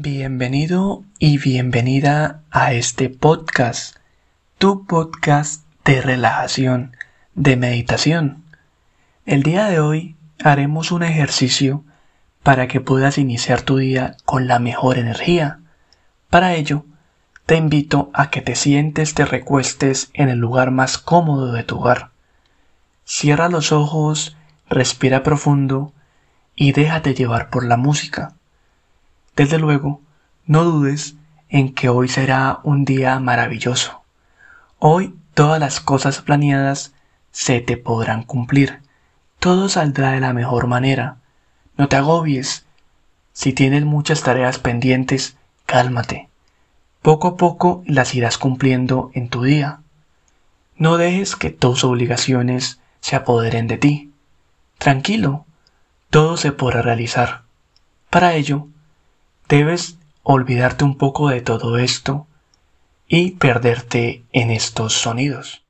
Bienvenido y bienvenida a este podcast, tu podcast de relajación, de meditación. El día de hoy haremos un ejercicio para que puedas iniciar tu día con la mejor energía. Para ello, te invito a que te sientes, te recuestes en el lugar más cómodo de tu hogar. Cierra los ojos, respira profundo y déjate llevar por la música. Desde luego, no dudes en que hoy será un día maravilloso. Hoy todas las cosas planeadas se te podrán cumplir. Todo saldrá de la mejor manera. No te agobies. Si tienes muchas tareas pendientes, cálmate. Poco a poco las irás cumpliendo en tu día. No dejes que tus obligaciones se apoderen de ti. Tranquilo, todo se podrá realizar. Para ello, Debes olvidarte un poco de todo esto y perderte en estos sonidos.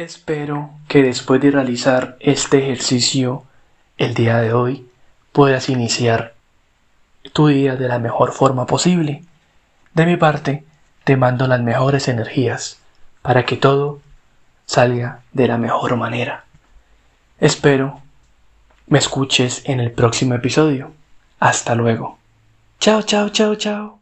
Espero que después de realizar este ejercicio el día de hoy puedas iniciar tu día de la mejor forma posible. De mi parte, te mando las mejores energías para que todo salga de la mejor manera. Espero me escuches en el próximo episodio. Hasta luego. Chao, chao, chao, chao.